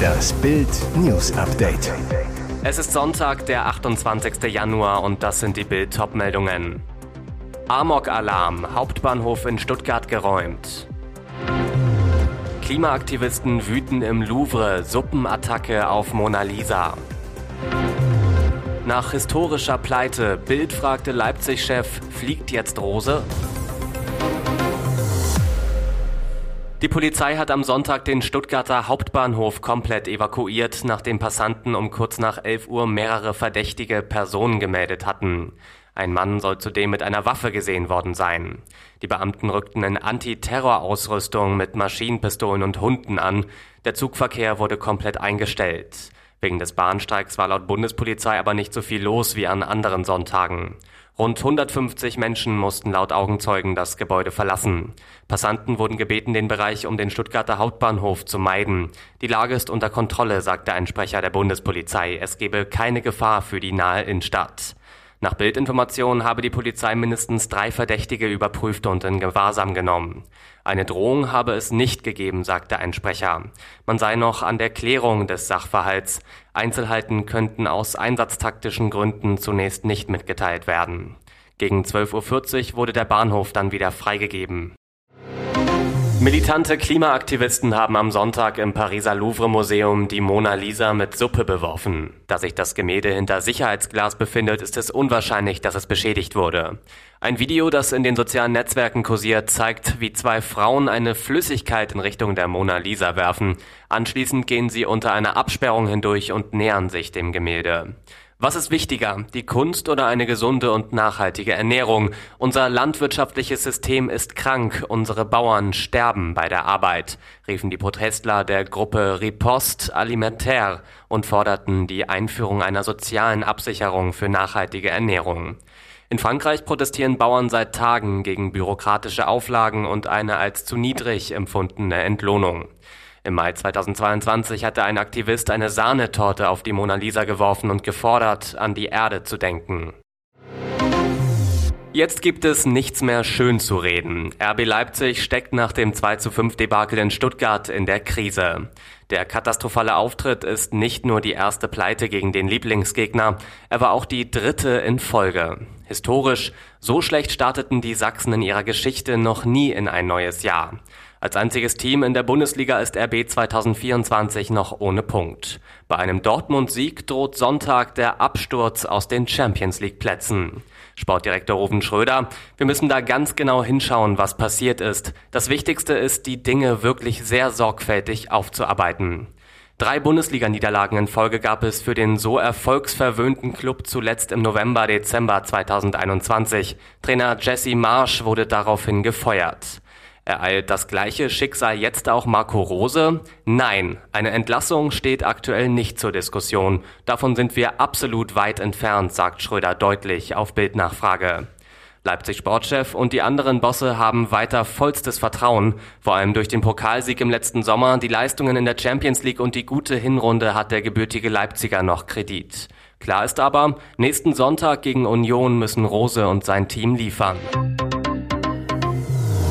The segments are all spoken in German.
Das Bild News Update. Es ist Sonntag, der 28. Januar und das sind die Bild meldungen Amok-Alarm, Hauptbahnhof in Stuttgart geräumt. Klimaaktivisten wüten im Louvre, Suppenattacke auf Mona Lisa. Nach historischer Pleite, Bild fragte Leipzig-Chef, fliegt jetzt Rose? Die Polizei hat am Sonntag den Stuttgarter Hauptbahnhof komplett evakuiert, nachdem Passanten um kurz nach 11 Uhr mehrere verdächtige Personen gemeldet hatten. Ein Mann soll zudem mit einer Waffe gesehen worden sein. Die Beamten rückten in Antiterror-Ausrüstung mit Maschinenpistolen und Hunden an. Der Zugverkehr wurde komplett eingestellt. Wegen des Bahnstreiks war laut Bundespolizei aber nicht so viel los wie an anderen Sonntagen. Rund 150 Menschen mussten laut Augenzeugen das Gebäude verlassen. Passanten wurden gebeten, den Bereich um den Stuttgarter Hauptbahnhof zu meiden. Die Lage ist unter Kontrolle, sagte ein Sprecher der Bundespolizei. Es gebe keine Gefahr für die nahe Innenstadt. Nach Bildinformationen habe die Polizei mindestens drei Verdächtige überprüft und in Gewahrsam genommen. Eine Drohung habe es nicht gegeben, sagte ein Sprecher. Man sei noch an der Klärung des Sachverhalts. Einzelheiten könnten aus einsatztaktischen Gründen zunächst nicht mitgeteilt werden. Gegen 12.40 Uhr wurde der Bahnhof dann wieder freigegeben. Militante Klimaaktivisten haben am Sonntag im Pariser Louvre-Museum die Mona Lisa mit Suppe beworfen. Da sich das Gemälde hinter Sicherheitsglas befindet, ist es unwahrscheinlich, dass es beschädigt wurde. Ein Video, das in den sozialen Netzwerken kursiert, zeigt, wie zwei Frauen eine Flüssigkeit in Richtung der Mona Lisa werfen. Anschließend gehen sie unter einer Absperrung hindurch und nähern sich dem Gemälde. Was ist wichtiger, die Kunst oder eine gesunde und nachhaltige Ernährung? Unser landwirtschaftliches System ist krank, unsere Bauern sterben bei der Arbeit, riefen die Protestler der Gruppe Riposte Alimentaire und forderten die Einführung einer sozialen Absicherung für nachhaltige Ernährung. In Frankreich protestieren Bauern seit Tagen gegen bürokratische Auflagen und eine als zu niedrig empfundene Entlohnung. Im Mai 2022 hatte ein Aktivist eine Sahnetorte auf die Mona Lisa geworfen und gefordert, an die Erde zu denken. Jetzt gibt es nichts mehr schön zu reden. RB Leipzig steckt nach dem 2 zu 5 Debakel in Stuttgart in der Krise. Der katastrophale Auftritt ist nicht nur die erste Pleite gegen den Lieblingsgegner, er war auch die dritte in Folge. Historisch, so schlecht starteten die Sachsen in ihrer Geschichte noch nie in ein neues Jahr. Als einziges Team in der Bundesliga ist RB 2024 noch ohne Punkt. Bei einem Dortmund-Sieg droht Sonntag der Absturz aus den Champions League-Plätzen. Sportdirektor Ruven Schröder, wir müssen da ganz genau hinschauen, was passiert ist. Das Wichtigste ist, die Dinge wirklich sehr sorgfältig aufzuarbeiten. Drei Bundesliga-Niederlagen in Folge gab es für den so erfolgsverwöhnten Club zuletzt im November, Dezember 2021. Trainer Jesse Marsch wurde daraufhin gefeuert. Ereilt das gleiche Schicksal jetzt auch Marco Rose? Nein, eine Entlassung steht aktuell nicht zur Diskussion. Davon sind wir absolut weit entfernt, sagt Schröder deutlich auf Bildnachfrage. Leipzig Sportchef und die anderen Bosse haben weiter vollstes Vertrauen. Vor allem durch den Pokalsieg im letzten Sommer, die Leistungen in der Champions League und die gute Hinrunde hat der gebürtige Leipziger noch Kredit. Klar ist aber, nächsten Sonntag gegen Union müssen Rose und sein Team liefern.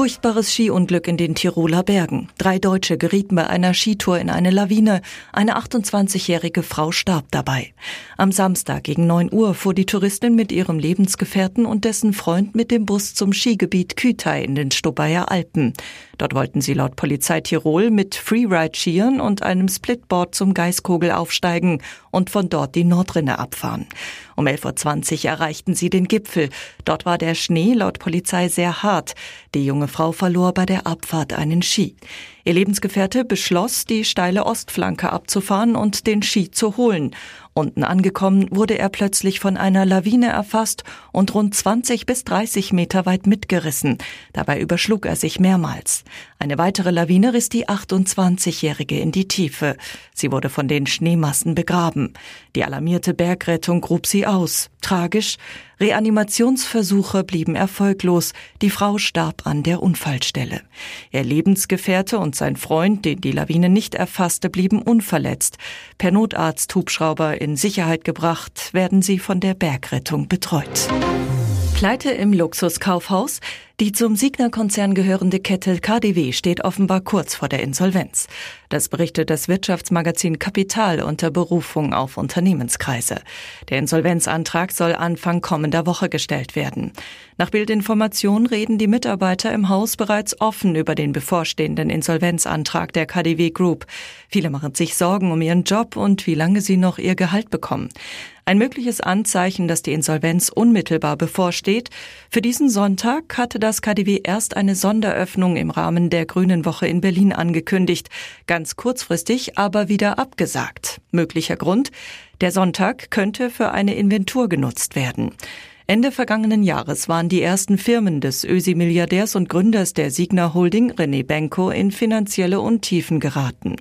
Furchtbares Skiunglück in den Tiroler Bergen. Drei Deutsche gerieten bei einer Skitour in eine Lawine. Eine 28-jährige Frau starb dabei. Am Samstag gegen 9 Uhr fuhr die Touristin mit ihrem Lebensgefährten und dessen Freund mit dem Bus zum Skigebiet Kütai in den Stubaier Alpen. Dort wollten sie laut Polizei Tirol mit Freeride-Skiern und einem Splitboard zum Geiskogel aufsteigen und von dort die Nordrinne abfahren. Um 11.20 Uhr erreichten sie den Gipfel. Dort war der Schnee laut Polizei sehr hart. Die junge Frau verlor bei der Abfahrt einen Ski. Ihr Lebensgefährte beschloss, die steile Ostflanke abzufahren und den Ski zu holen. Unten angekommen wurde er plötzlich von einer Lawine erfasst und rund 20 bis 30 Meter weit mitgerissen. Dabei überschlug er sich mehrmals. Eine weitere Lawine riss die 28-Jährige in die Tiefe. Sie wurde von den Schneemassen begraben. Die alarmierte Bergrettung grub sie aus. Tragisch. Reanimationsversuche blieben erfolglos. Die Frau starb an der Unfallstelle. Ihr Lebensgefährte und sein Freund, den die Lawine nicht erfasste, blieben unverletzt. Per Notarzt Hubschrauber in Sicherheit gebracht, werden sie von der Bergrettung betreut. Pleite im Luxuskaufhaus. Die zum Signa-Konzern gehörende Kette KDW steht offenbar kurz vor der Insolvenz. Das berichtet das Wirtschaftsmagazin Kapital unter Berufung auf Unternehmenskreise. Der Insolvenzantrag soll Anfang kommender Woche gestellt werden. Nach Bildinformation reden die Mitarbeiter im Haus bereits offen über den bevorstehenden Insolvenzantrag der KDW Group. Viele machen sich Sorgen um ihren Job und wie lange sie noch ihr Gehalt bekommen. Ein mögliches Anzeichen, dass die Insolvenz unmittelbar bevorsteht. Für diesen Sonntag hatte das KDW erst eine Sonderöffnung im Rahmen der Grünen Woche in Berlin angekündigt. Ganz kurzfristig aber wieder abgesagt. Möglicher Grund? Der Sonntag könnte für eine Inventur genutzt werden. Ende vergangenen Jahres waren die ersten Firmen des Ösi-Milliardärs und Gründers der Signa Holding, René Benko, in finanzielle Untiefen geraten.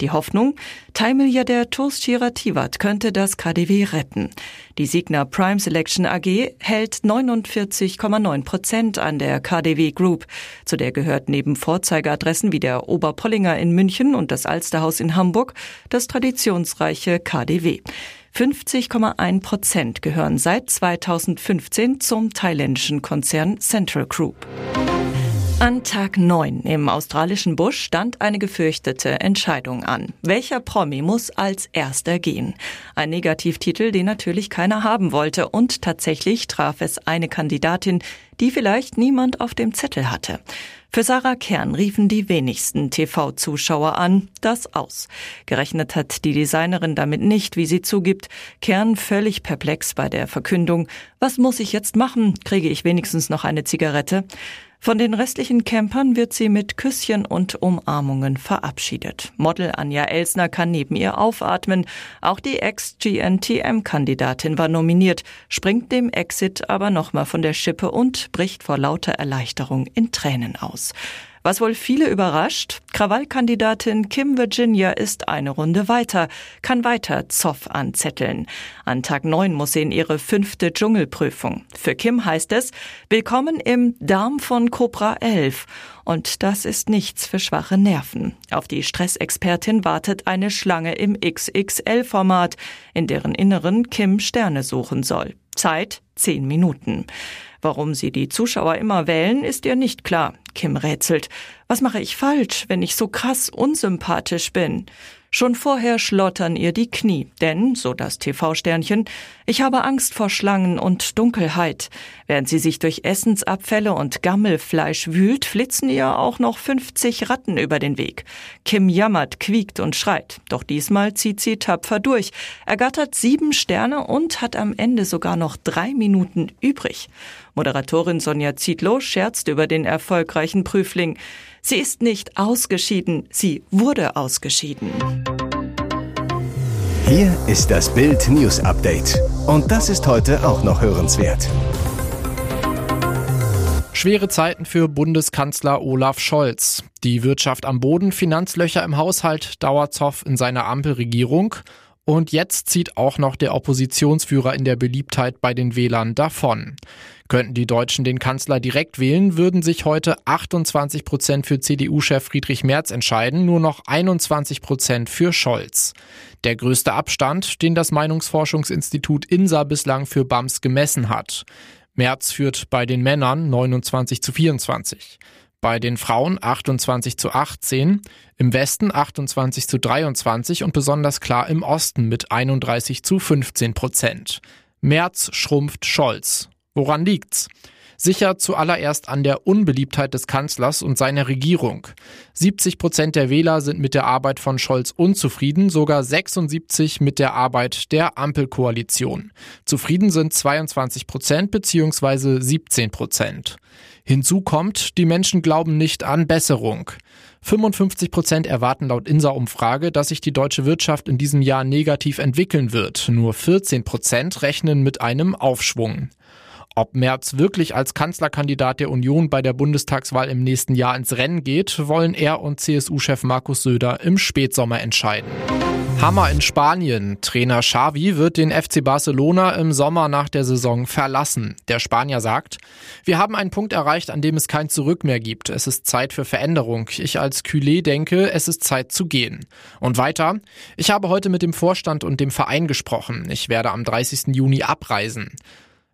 Die Hoffnung, Thai-Milliardär Toast Shirativat könnte das KDW retten. Die Signa Prime Selection AG hält 49,9 Prozent an der KDW Group. Zu der gehört neben Vorzeigeadressen wie der Oberpollinger in München und das Alsterhaus in Hamburg das traditionsreiche KDW. 50,1 Prozent gehören seit 2015 zum thailändischen Konzern Central Group. An Tag 9 im australischen Busch stand eine gefürchtete Entscheidung an. Welcher Promi muss als erster gehen? Ein Negativtitel, den natürlich keiner haben wollte und tatsächlich traf es eine Kandidatin, die vielleicht niemand auf dem Zettel hatte. Für Sarah Kern riefen die wenigsten TV-Zuschauer an, das aus. Gerechnet hat die Designerin damit nicht, wie sie zugibt. Kern völlig perplex bei der Verkündung. Was muss ich jetzt machen? Kriege ich wenigstens noch eine Zigarette? Von den restlichen Campern wird sie mit Küsschen und Umarmungen verabschiedet. Model Anja Elsner kann neben ihr aufatmen. Auch die Ex-GNTM-Kandidatin war nominiert, springt dem Exit aber nochmal von der Schippe und bricht vor lauter Erleichterung in Tränen aus. Was wohl viele überrascht, Krawallkandidatin Kim Virginia ist eine Runde weiter, kann weiter Zoff anzetteln. An Tag 9 muss sie in ihre fünfte Dschungelprüfung. Für Kim heißt es, willkommen im Darm von Cobra 11. Und das ist nichts für schwache Nerven. Auf die Stressexpertin wartet eine Schlange im XXL-Format, in deren Inneren Kim Sterne suchen soll. Zeit zehn Minuten. Warum sie die Zuschauer immer wählen, ist ihr nicht klar. Kim rätselt. Was mache ich falsch, wenn ich so krass unsympathisch bin? Schon vorher schlottern ihr die Knie, denn, so das TV-Sternchen, ich habe Angst vor Schlangen und Dunkelheit. Während sie sich durch Essensabfälle und Gammelfleisch wühlt, flitzen ihr auch noch 50 Ratten über den Weg. Kim jammert, quiekt und schreit. Doch diesmal zieht sie tapfer durch, ergattert sieben Sterne und hat am Ende sogar noch drei Minuten übrig. Moderatorin Sonja Zietlow scherzt über den erfolgreichen Prüfling. Sie ist nicht ausgeschieden, sie wurde ausgeschieden. Hier ist das Bild News Update. Und das ist heute auch noch hörenswert. Schwere Zeiten für Bundeskanzler Olaf Scholz. Die Wirtschaft am Boden, Finanzlöcher im Haushalt, Dauerzoff in seiner Ampelregierung. Und jetzt zieht auch noch der Oppositionsführer in der Beliebtheit bei den Wählern davon. Könnten die Deutschen den Kanzler direkt wählen, würden sich heute 28 Prozent für CDU-Chef Friedrich Merz entscheiden, nur noch 21 Prozent für Scholz. Der größte Abstand, den das Meinungsforschungsinstitut INSA bislang für BAMS gemessen hat. Merz führt bei den Männern 29 zu 24 bei den Frauen 28 zu 18, im Westen 28 zu 23 und besonders klar im Osten mit 31 zu 15 Prozent. März schrumpft Scholz. Woran liegt's? Sicher zuallererst an der Unbeliebtheit des Kanzlers und seiner Regierung. 70 Prozent der Wähler sind mit der Arbeit von Scholz unzufrieden, sogar 76 mit der Arbeit der Ampelkoalition. Zufrieden sind 22 Prozent bzw. 17 Prozent. Hinzu kommt, die Menschen glauben nicht an Besserung. 55 Prozent erwarten laut INSA-Umfrage, dass sich die deutsche Wirtschaft in diesem Jahr negativ entwickeln wird. Nur 14 Prozent rechnen mit einem Aufschwung. Ob Merz wirklich als Kanzlerkandidat der Union bei der Bundestagswahl im nächsten Jahr ins Rennen geht, wollen er und CSU-Chef Markus Söder im Spätsommer entscheiden. Hammer in Spanien. Trainer Xavi wird den FC Barcelona im Sommer nach der Saison verlassen. Der Spanier sagt, wir haben einen Punkt erreicht, an dem es kein Zurück mehr gibt. Es ist Zeit für Veränderung. Ich als Culé denke, es ist Zeit zu gehen. Und weiter, ich habe heute mit dem Vorstand und dem Verein gesprochen. Ich werde am 30. Juni abreisen.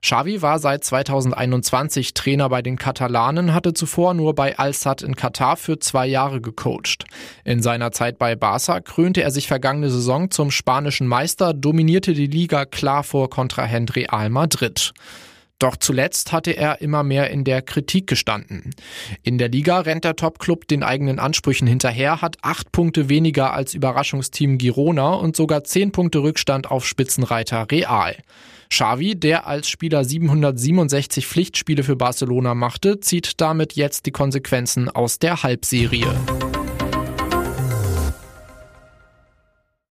Xavi war seit 2021 Trainer bei den Katalanen, hatte zuvor nur bei Al-Sad in Katar für zwei Jahre gecoacht. In seiner Zeit bei Barca krönte er sich vergangene Saison zum spanischen Meister, dominierte die Liga klar vor Kontrahent Real Madrid. Doch zuletzt hatte er immer mehr in der Kritik gestanden. In der Liga rennt der Topclub den eigenen Ansprüchen hinterher, hat acht Punkte weniger als Überraschungsteam Girona und sogar zehn Punkte Rückstand auf Spitzenreiter Real. Xavi, der als Spieler 767 Pflichtspiele für Barcelona machte, zieht damit jetzt die Konsequenzen aus der Halbserie.